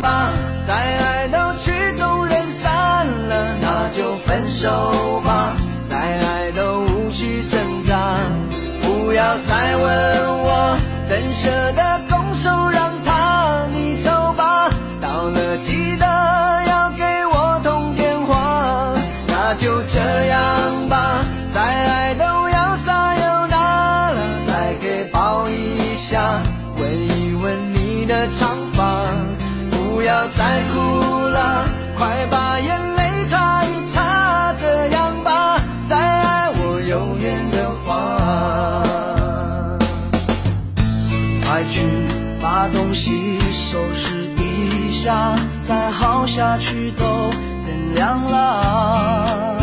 吧，再爱都曲终人散了，那就分手吧，都是一下，再耗下去都天亮了。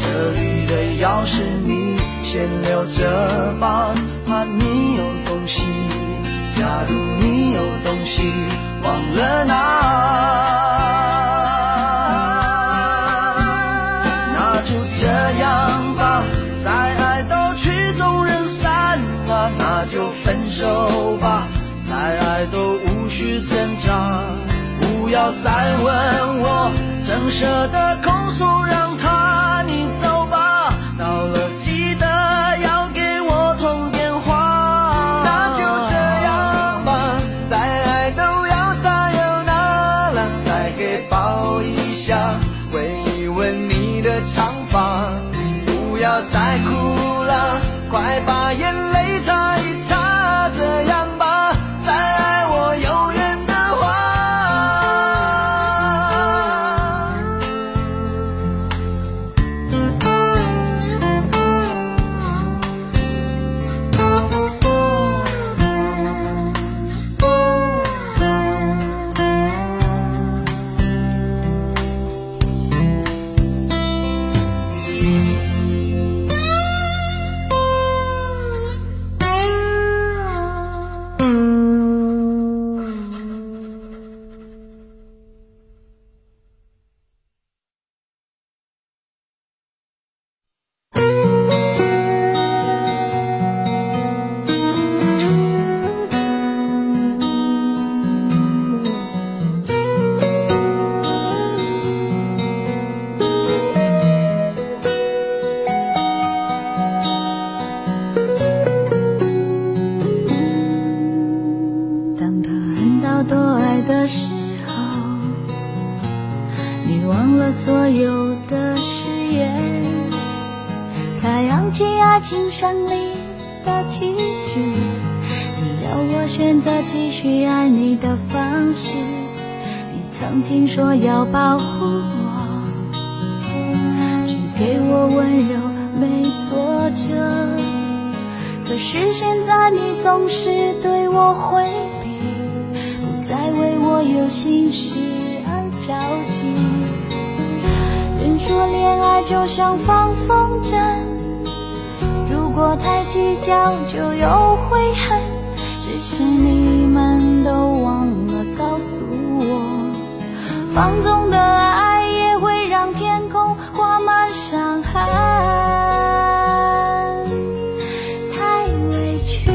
这里的钥匙你先留着吧，怕你有东西。假如你有东西忘了拿，那就这样吧，再爱都曲终人散了，那就分手吧，爱都无需挣扎，不要再问我怎舍得控诉让他你走吧，到了记得要给我通电话，那就这样吧，再爱都要撒又那了，再给抱一下，闻一闻你的长发，不要再哭了，快把眼泪擦一擦，这样你忘了所有的誓言。他扬起爱情胜利的旗帜，你要我选择继续爱你的方式。你曾经说要保护我，只给我温柔，没挫折。可是现在你总是对我回避，不再为我有心事而着急。说恋爱就像放风筝，如果太计较就有悔恨。只是你们都忘了告诉我，放纵的爱也会让天空挂满伤痕。太委屈，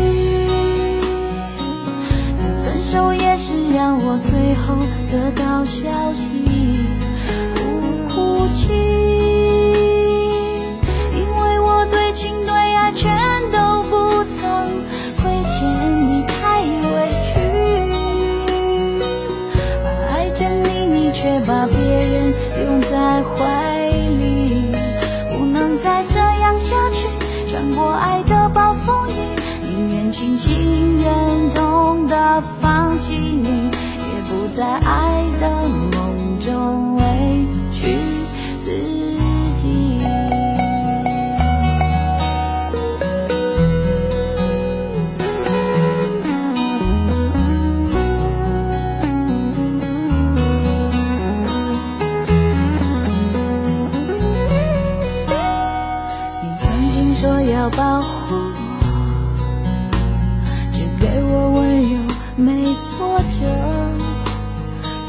分手也是让我最后得到消息，心愿清醒忍痛的放弃你，也不在爱的梦中委屈自己。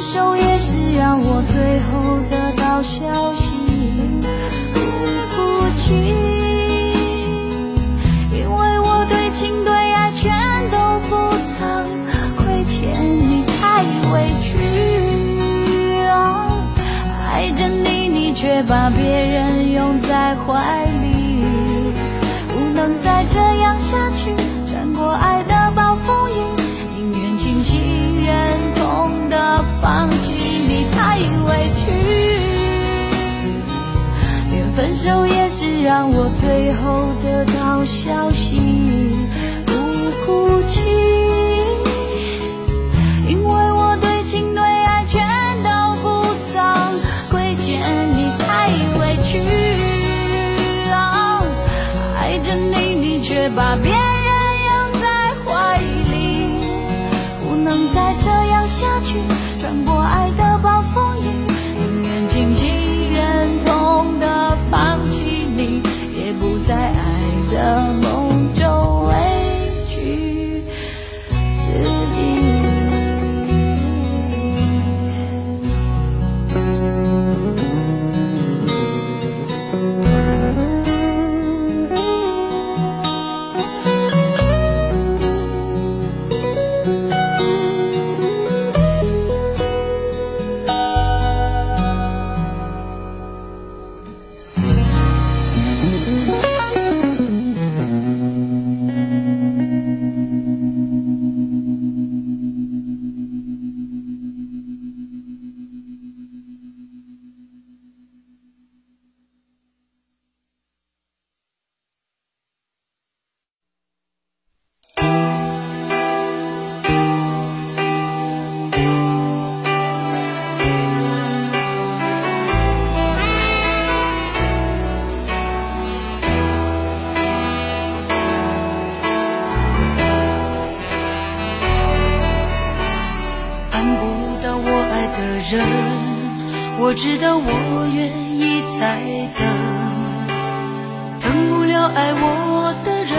分手也是让我最后得到消息不起因为我对情对爱全都不曾亏欠你太委屈哦爱着你你却把别人拥在怀里不能再这样下去穿过爱的暴风雨放弃你太委屈，连分手也是让我最后得到消息不哭泣，因为我对情对爱全都不曾亏欠你。太委屈啊，爱着你，你却把别人。盼不到我爱的人，我知道我愿意再等，等不了爱我的人，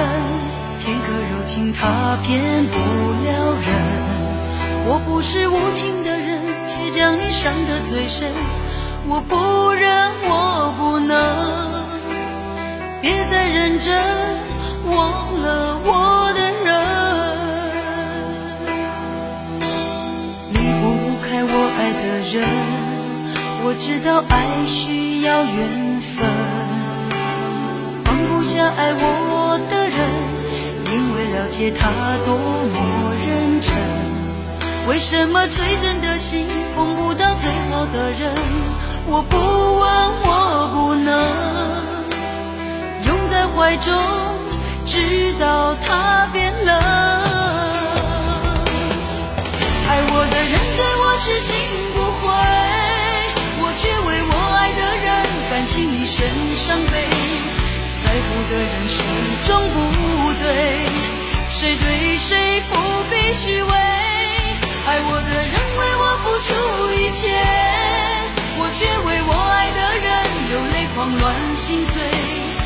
片刻柔情他骗不了人。我不是无情的人，却将你伤得最深。我不忍，我不能，别再认真，忘了我的人。我知道爱需要缘分，放不下爱我的人，因为了解他多么认真。为什么最真的心碰不到最好的人？我不问，我不能拥在怀中，直到他变冷。爱我的人对我痴心。心一生伤悲，在乎的人始终不对，谁对谁不必虚伪。爱我的人为我付出一切，我却为我爱的人流泪狂乱心碎。